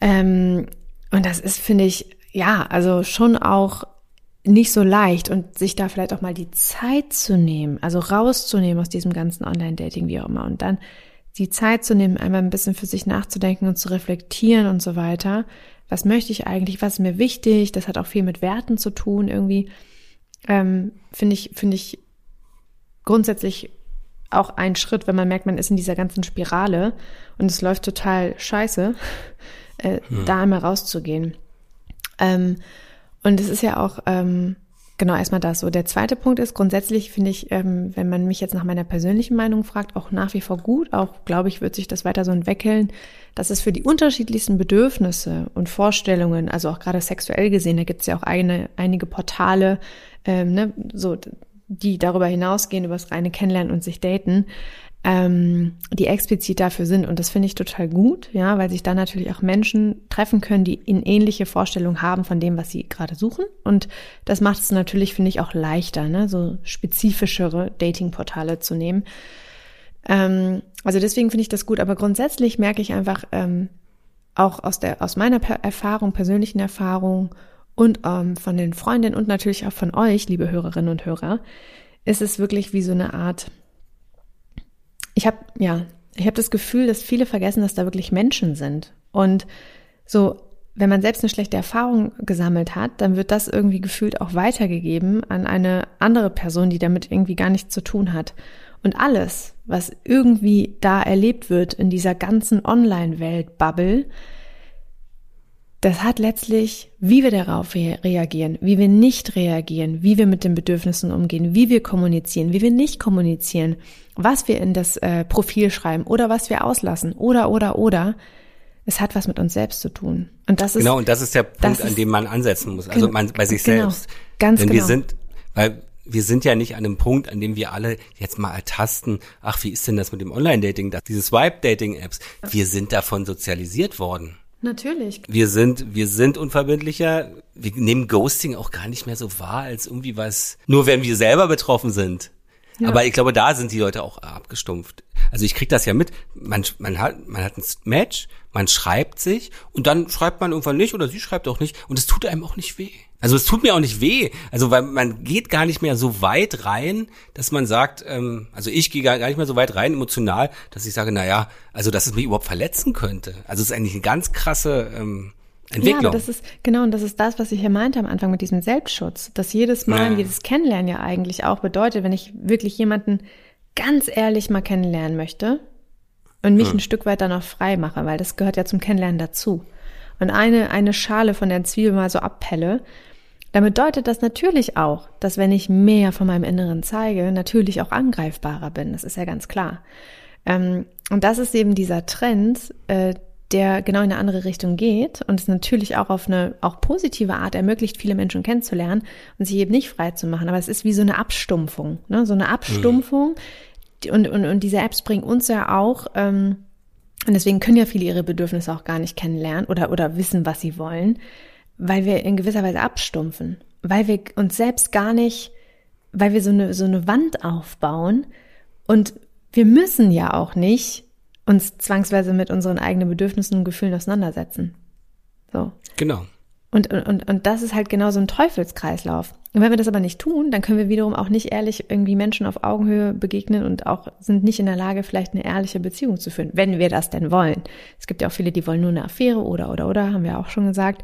Ähm, und das ist, finde ich, ja, also schon auch nicht so leicht und sich da vielleicht auch mal die Zeit zu nehmen, also rauszunehmen aus diesem ganzen Online-Dating, wie auch immer, und dann die Zeit zu nehmen, einmal ein bisschen für sich nachzudenken und zu reflektieren und so weiter. Was möchte ich eigentlich? Was ist mir wichtig? Das hat auch viel mit Werten zu tun, irgendwie. Ähm, finde ich, finde ich grundsätzlich auch ein Schritt, wenn man merkt, man ist in dieser ganzen Spirale und es läuft total scheiße, [laughs] äh, da einmal rauszugehen. Ähm, und es ist ja auch, ähm, genau, erstmal das so. Der zweite Punkt ist, grundsätzlich finde ich, ähm, wenn man mich jetzt nach meiner persönlichen Meinung fragt, auch nach wie vor gut, auch glaube ich, wird sich das weiter so entwickeln, dass es für die unterschiedlichsten Bedürfnisse und Vorstellungen, also auch gerade sexuell gesehen, da gibt es ja auch eine, einige Portale, ähm, ne, so, die darüber hinausgehen, über das reine Kennenlernen und sich daten, ähm, die explizit dafür sind. Und das finde ich total gut, ja, weil sich da natürlich auch Menschen treffen können, die in ähnliche Vorstellungen haben von dem, was sie gerade suchen. Und das macht es natürlich, finde ich, auch leichter, ne, so spezifischere Datingportale zu nehmen. Ähm, also deswegen finde ich das gut. Aber grundsätzlich merke ich einfach ähm, auch aus der aus meiner per Erfahrung, persönlichen Erfahrung und ähm, von den Freundinnen und natürlich auch von euch, liebe Hörerinnen und Hörer, ist es wirklich wie so eine Art ich habe ja, ich habe das Gefühl, dass viele vergessen, dass da wirklich Menschen sind. Und so, wenn man selbst eine schlechte Erfahrung gesammelt hat, dann wird das irgendwie gefühlt auch weitergegeben an eine andere Person, die damit irgendwie gar nichts zu tun hat. Und alles, was irgendwie da erlebt wird in dieser ganzen Online-Welt-Bubble, das hat letztlich, wie wir darauf reagieren, wie wir nicht reagieren, wie wir mit den Bedürfnissen umgehen, wie wir kommunizieren, wie wir nicht kommunizieren, was wir in das äh, Profil schreiben oder was wir auslassen oder oder oder. Es hat was mit uns selbst zu tun. Und das ist genau und das ist der Punkt, an dem man ansetzen muss. Also man bei sich genau, selbst. Ganz Denn genau. wir sind, weil wir sind ja nicht an einem Punkt, an dem wir alle jetzt mal ertasten, ach, wie ist denn das mit dem Online-Dating, diese Swipe-Dating-Apps? Wir sind davon sozialisiert worden. Natürlich. Wir sind, wir sind unverbindlicher. Wir nehmen Ghosting auch gar nicht mehr so wahr als irgendwie was, nur wenn wir selber betroffen sind. Ja. Aber ich glaube, da sind die Leute auch abgestumpft. Also ich krieg das ja mit. Man, man hat, man hat ein Match, man schreibt sich und dann schreibt man irgendwann nicht oder sie schreibt auch nicht und es tut einem auch nicht weh. Also es tut mir auch nicht weh. Also weil man geht gar nicht mehr so weit rein, dass man sagt, ähm, also ich gehe gar, nicht mehr so weit rein emotional, dass ich sage, na ja, also dass es mich überhaupt verletzen könnte. Also es ist eigentlich eine ganz krasse ähm, Entwicklung. Ja, aber das ist, genau, und das ist das, was ich hier meinte am Anfang mit diesem Selbstschutz. Dass jedes Mal, ja. jedes Kennenlernen ja eigentlich auch bedeutet, wenn ich wirklich jemanden ganz ehrlich mal kennenlernen möchte und mich hm. ein Stück weit dann auch frei mache, weil das gehört ja zum Kennenlernen dazu. Und eine, eine Schale von der Zwiebel mal so abpelle, dann bedeutet das natürlich auch, dass wenn ich mehr von meinem Inneren zeige, natürlich auch angreifbarer bin. Das ist ja ganz klar. Ähm, und das ist eben dieser Trend, äh, der genau in eine andere Richtung geht und es natürlich auch auf eine auch positive Art ermöglicht, viele Menschen kennenzulernen und sich eben nicht frei zu machen. Aber es ist wie so eine Abstumpfung, ne? so eine Abstumpfung. Mhm. Und, und, und diese Apps bringen uns ja auch, ähm, und deswegen können ja viele ihre Bedürfnisse auch gar nicht kennenlernen oder, oder wissen, was sie wollen, weil wir in gewisser Weise abstumpfen, weil wir uns selbst gar nicht, weil wir so eine, so eine Wand aufbauen und wir müssen ja auch nicht uns zwangsweise mit unseren eigenen Bedürfnissen und Gefühlen auseinandersetzen. So. Genau. Und, und, und das ist halt genau so ein Teufelskreislauf. Und wenn wir das aber nicht tun, dann können wir wiederum auch nicht ehrlich irgendwie Menschen auf Augenhöhe begegnen und auch sind nicht in der Lage, vielleicht eine ehrliche Beziehung zu führen, wenn wir das denn wollen. Es gibt ja auch viele, die wollen nur eine Affäre oder, oder, oder, haben wir auch schon gesagt.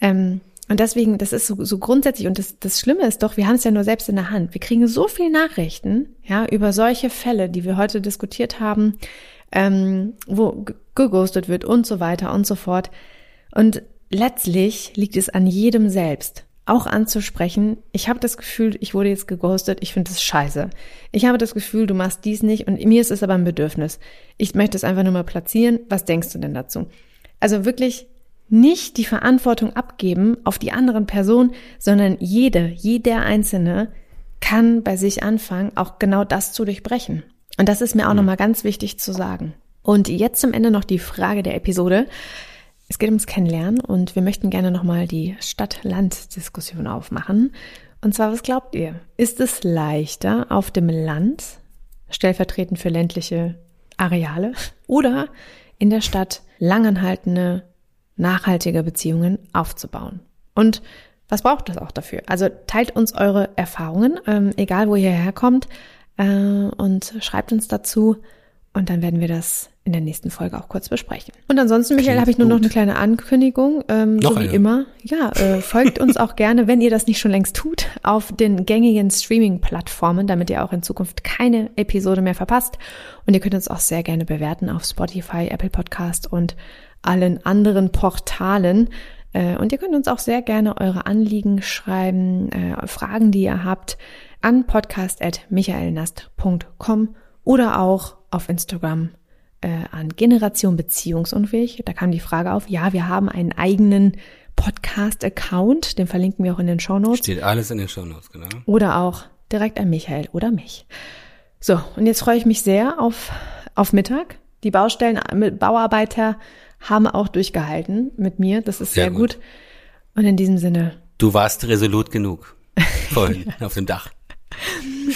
Ähm, und deswegen, das ist so, so grundsätzlich, und das, das Schlimme ist doch, wir haben es ja nur selbst in der Hand. Wir kriegen so viel Nachrichten, ja, über solche Fälle, die wir heute diskutiert haben, ähm, wo geghostet wird und so weiter und so fort. Und letztlich liegt es an jedem selbst, auch anzusprechen, ich habe das Gefühl, ich wurde jetzt geghostet, ich finde das scheiße. Ich habe das Gefühl, du machst dies nicht und mir ist es aber ein Bedürfnis. Ich möchte es einfach nur mal platzieren. Was denkst du denn dazu? Also wirklich nicht die Verantwortung abgeben auf die anderen Personen, sondern jede, jeder Einzelne kann bei sich anfangen, auch genau das zu durchbrechen. Und das ist mir auch mhm. nochmal ganz wichtig zu sagen. Und jetzt zum Ende noch die Frage der Episode. Es geht ums Kennenlernen und wir möchten gerne nochmal die Stadt-Land-Diskussion aufmachen. Und zwar, was glaubt ihr? Ist es leichter auf dem Land, stellvertretend für ländliche Areale, oder in der Stadt langanhaltende, nachhaltige Beziehungen aufzubauen? Und was braucht das auch dafür? Also teilt uns eure Erfahrungen, ähm, egal wo ihr herkommt äh, und schreibt uns dazu und dann werden wir das in der nächsten Folge auch kurz besprechen. Und ansonsten, Michael, habe ich nur gut. noch eine kleine Ankündigung, ähm, noch so wie eine. immer. Ja, äh, folgt uns auch gerne, wenn ihr das nicht schon längst tut, auf den gängigen Streaming-Plattformen, damit ihr auch in Zukunft keine Episode mehr verpasst. Und ihr könnt uns auch sehr gerne bewerten auf Spotify, Apple Podcast und allen anderen Portalen. Äh, und ihr könnt uns auch sehr gerne eure Anliegen schreiben, äh, Fragen, die ihr habt, an podcast.michaelnast.com oder auch auf Instagram äh, an Generation Beziehungsunfähig. Da kam die Frage auf, ja, wir haben einen eigenen Podcast-Account, den verlinken wir auch in den Shownotes. Steht alles in den Shownotes, genau. Oder auch direkt an Michael oder mich. So, und jetzt freue ich mich sehr auf, auf Mittag. Die Baustellen, mit Bauarbeiter haben auch durchgehalten mit mir. Das ist sehr, Sehr gut. gut. Und in diesem Sinne, Du warst resolut genug. [laughs] Vorhin auf dem Dach.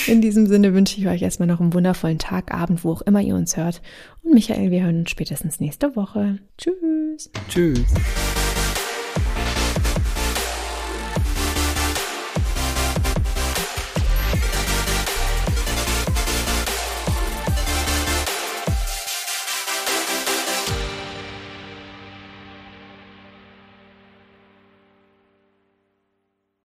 in diesem Sinne wünsche ich euch erstmal noch einen wundervollen Tag, Abend, wo auch immer ihr uns hört. Und Michael, wir hören uns spätestens nächste Woche. Tschüss. Tschüss.